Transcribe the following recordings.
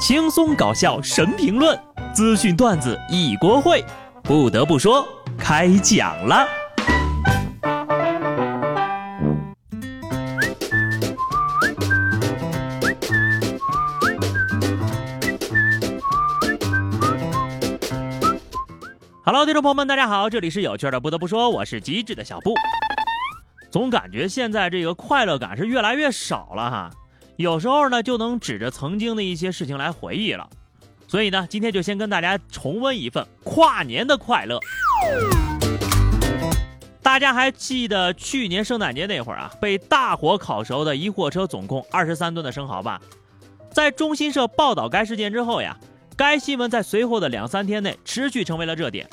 轻松搞笑神评论，资讯段子一锅烩。不得不说，开讲了。Hello，听众朋友们，大家好，这里是有趣的。不得不说，我是机智的小布。总感觉现在这个快乐感是越来越少了哈。有时候呢，就能指着曾经的一些事情来回忆了，所以呢，今天就先跟大家重温一份跨年的快乐。大家还记得去年圣诞节那会儿啊，被大火烤熟的一货车总共二十三吨的生蚝吧？在中新社报道该事件之后呀，该新闻在随后的两三天内持续成为了热点。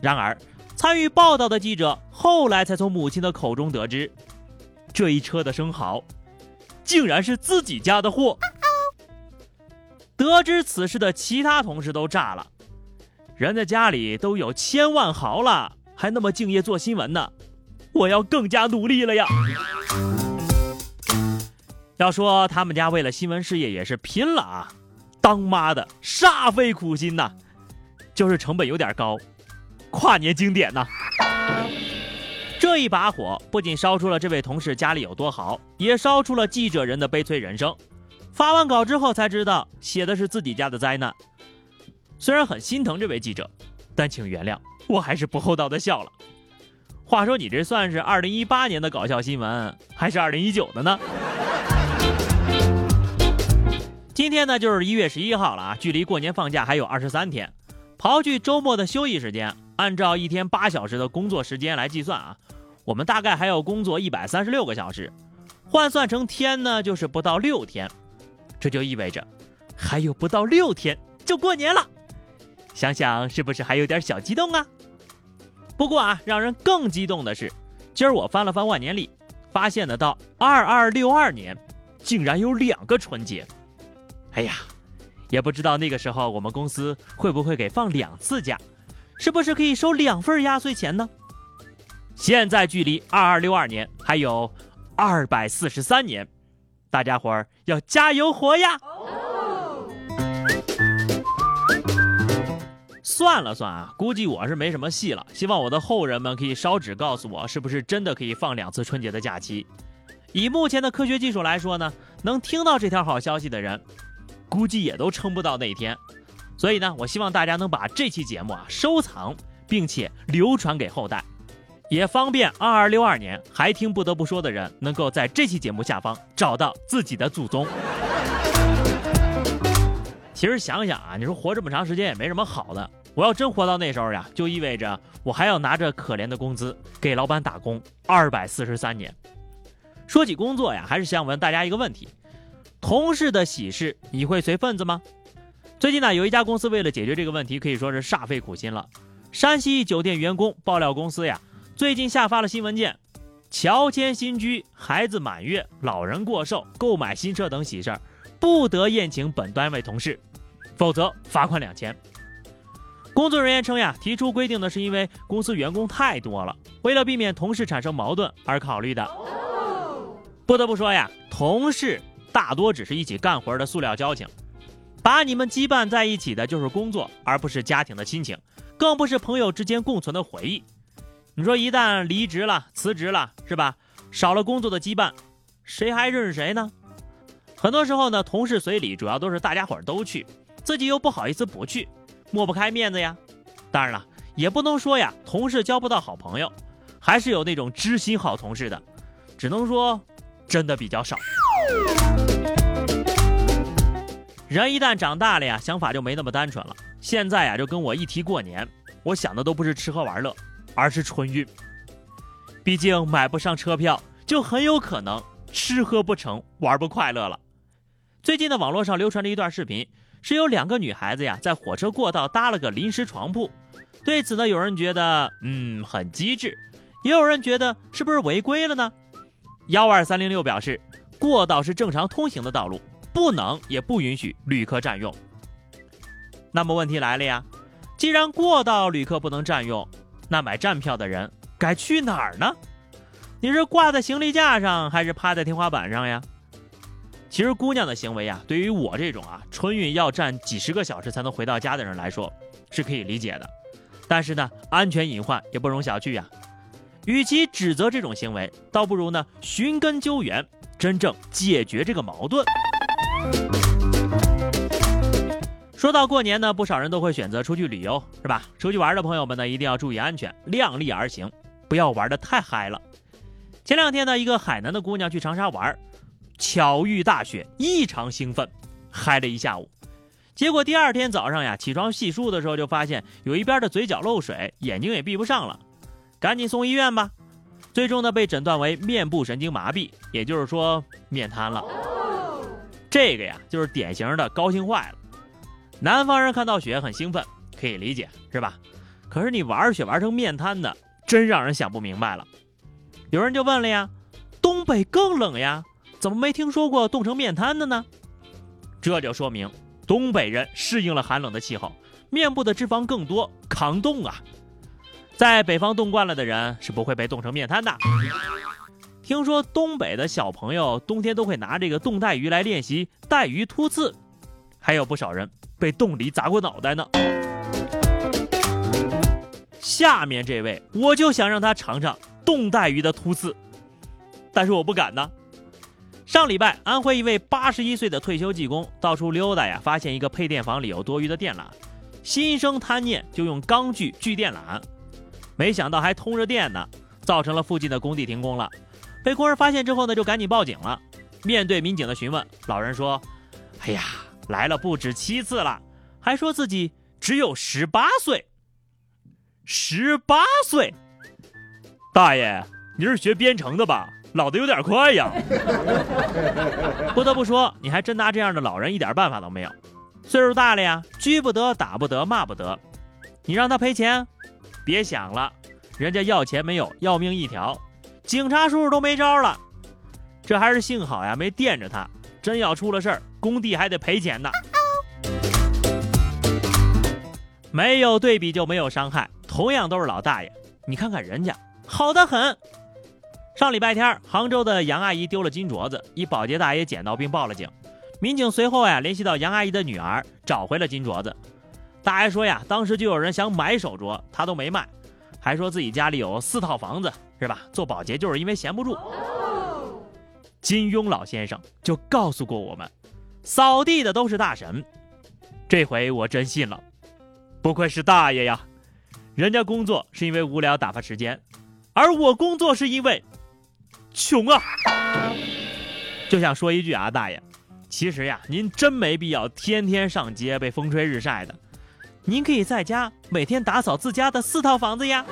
然而，参与报道的记者后来才从母亲的口中得知，这一车的生蚝。竟然是自己家的货！得知此事的其他同事都炸了，人家家里都有千万豪了，还那么敬业做新闻呢，我要更加努力了呀！要说他们家为了新闻事业也是拼了啊，当妈的煞费苦心呐，就是成本有点高，跨年经典呐！一把火不仅烧出了这位同事家里有多好，也烧出了记者人的悲催人生。发完稿之后才知道，写的是自己家的灾难。虽然很心疼这位记者，但请原谅，我还是不厚道的笑了。话说你这算是二零一八年的搞笑新闻，还是二零一九的呢？今天呢就是一月十一号了啊，距离过年放假还有二十三天。刨去周末的休息时间，按照一天八小时的工作时间来计算啊。我们大概还要工作一百三十六个小时，换算成天呢，就是不到六天。这就意味着还有不到六天就过年了。想想是不是还有点小激动啊？不过啊，让人更激动的是，今儿我翻了翻万年历，发现呢，到二二六二年竟然有两个春节。哎呀，也不知道那个时候我们公司会不会给放两次假，是不是可以收两份压岁钱呢？现在距离二二六二年还有二百四十三年，大家伙儿要加油活呀！算了算啊，估计我是没什么戏了。希望我的后人们可以烧纸告诉我，是不是真的可以放两次春节的假期？以目前的科学技术来说呢，能听到这条好消息的人，估计也都撑不到那一天。所以呢，我希望大家能把这期节目啊收藏，并且流传给后代。也方便二二六二年还听不得不说的人，能够在这期节目下方找到自己的祖宗。其实想想啊，你说活这么长时间也没什么好的。我要真活到那时候呀，就意味着我还要拿着可怜的工资给老板打工二百四十三年。说起工作呀，还是想问大家一个问题：同事的喜事你会随份子吗？最近呢，有一家公司为了解决这个问题，可以说是煞费苦心了。山西一酒店员工爆料公司呀。最近下发了新文件，乔迁新居、孩子满月、老人过寿、购买新车等喜事儿，不得宴请本单位同事，否则罚款两千。工作人员称呀，提出规定的是因为公司员工太多了，为了避免同事产生矛盾而考虑的。不得不说呀，同事大多只是一起干活的塑料交情，把你们羁绊在一起的就是工作，而不是家庭的亲情，更不是朋友之间共存的回忆。你说一旦离职了、辞职了，是吧？少了工作的羁绊，谁还认识谁呢？很多时候呢，同事随礼主要都是大家伙都去，自己又不好意思不去，抹不开面子呀。当然了，也不能说呀，同事交不到好朋友，还是有那种知心好同事的，只能说真的比较少。人一旦长大了呀，想法就没那么单纯了。现在呀，就跟我一提过年，我想的都不是吃喝玩乐。而是春运，毕竟买不上车票，就很有可能吃喝不成，玩不快乐了。最近的网络上流传着一段视频，是有两个女孩子呀，在火车过道搭了个临时床铺。对此呢，有人觉得嗯很机智，也有人觉得是不是违规了呢？幺二三零六表示，过道是正常通行的道路，不能也不允许旅客占用。那么问题来了呀，既然过道旅客不能占用。那买站票的人该去哪儿呢？你是挂在行李架上，还是趴在天花板上呀？其实姑娘的行为呀，对于我这种啊春运要站几十个小时才能回到家的人来说，是可以理解的。但是呢，安全隐患也不容小觑呀。与其指责这种行为，倒不如呢寻根究源，真正解决这个矛盾。说到过年呢，不少人都会选择出去旅游，是吧？出去玩的朋友们呢，一定要注意安全，量力而行，不要玩的太嗨了。前两天呢，一个海南的姑娘去长沙玩。巧遇大雪，异常兴奋，嗨了一下午。结果第二天早上呀，起床洗漱的时候就发现有一边的嘴角漏水，眼睛也闭不上了，赶紧送医院吧。最终呢，被诊断为面部神经麻痹，也就是说面瘫了。这个呀，就是典型的高兴坏了。南方人看到雪很兴奋，可以理解，是吧？可是你玩雪玩成面瘫的，真让人想不明白了。有人就问了呀，东北更冷呀？怎么没听说过冻成面瘫的呢？这就说明东北人适应了寒冷的气候，面部的脂肪更多，抗冻啊。在北方冻惯了的人是不会被冻成面瘫的。听说东北的小朋友冬天都会拿这个冻带鱼来练习带鱼突刺，还有不少人被冻梨砸过脑袋呢。下面这位，我就想让他尝尝冻带鱼的突刺，但是我不敢呢。上礼拜，安徽一位八十一岁的退休技工到处溜达呀，发现一个配电房里有多余的电缆，心生贪念，就用钢锯锯电缆，没想到还通着电呢，造成了附近的工地停工了。被工人发现之后呢，就赶紧报警了。面对民警的询问，老人说：“哎呀，来了不止七次了，还说自己只有十八岁。十八岁，大爷，你是学编程的吧？”老的有点快呀！不得不说，你还真拿这样的老人一点办法都没有。岁数大了呀，拘不得，打不得，骂不得。你让他赔钱，别想了，人家要钱没有，要命一条。警察叔叔都没招了。这还是幸好呀，没电着他。真要出了事儿，工地还得赔钱呢。没有对比就没有伤害，同样都是老大爷，你看看人家好的很。上礼拜天，杭州的杨阿姨丢了金镯子，一保洁大爷捡到并报了警。民警随后呀联系到杨阿姨的女儿，找回了金镯子。大爷说呀，当时就有人想买手镯，他都没卖，还说自己家里有四套房子，是吧？做保洁就是因为闲不住。金庸老先生就告诉过我们，扫地的都是大神。这回我真信了，不愧是大爷呀，人家工作是因为无聊打发时间，而我工作是因为。穷啊！就想说一句啊，大爷，其实呀，您真没必要天天上街被风吹日晒的，您可以在家每天打扫自家的四套房子呀。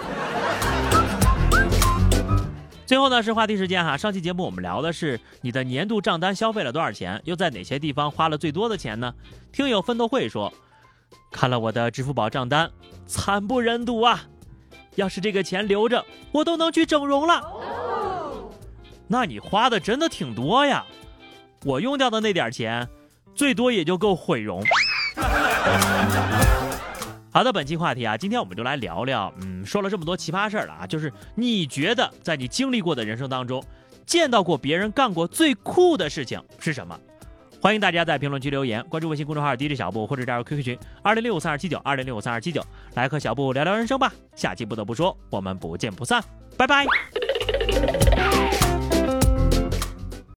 最后呢是话题时间哈，上期节目我们聊的是你的年度账单消费了多少钱，又在哪些地方花了最多的钱呢？听友奋斗会说，看了我的支付宝账单，惨不忍睹啊！要是这个钱留着，我都能去整容了。那你花的真的挺多呀，我用掉的那点钱，最多也就够毁容。好的，本期话题啊，今天我们就来聊聊，嗯，说了这么多奇葩事儿了啊，就是你觉得在你经历过的人生当中，见到过别人干过最酷的事情是什么？欢迎大家在评论区留言，关注微信公众号 DJ 小布或者加入 QQ 群二零六五三二七九二零六五三二七九，来和小布聊聊人生吧。下期不得不说，我们不见不散，拜拜。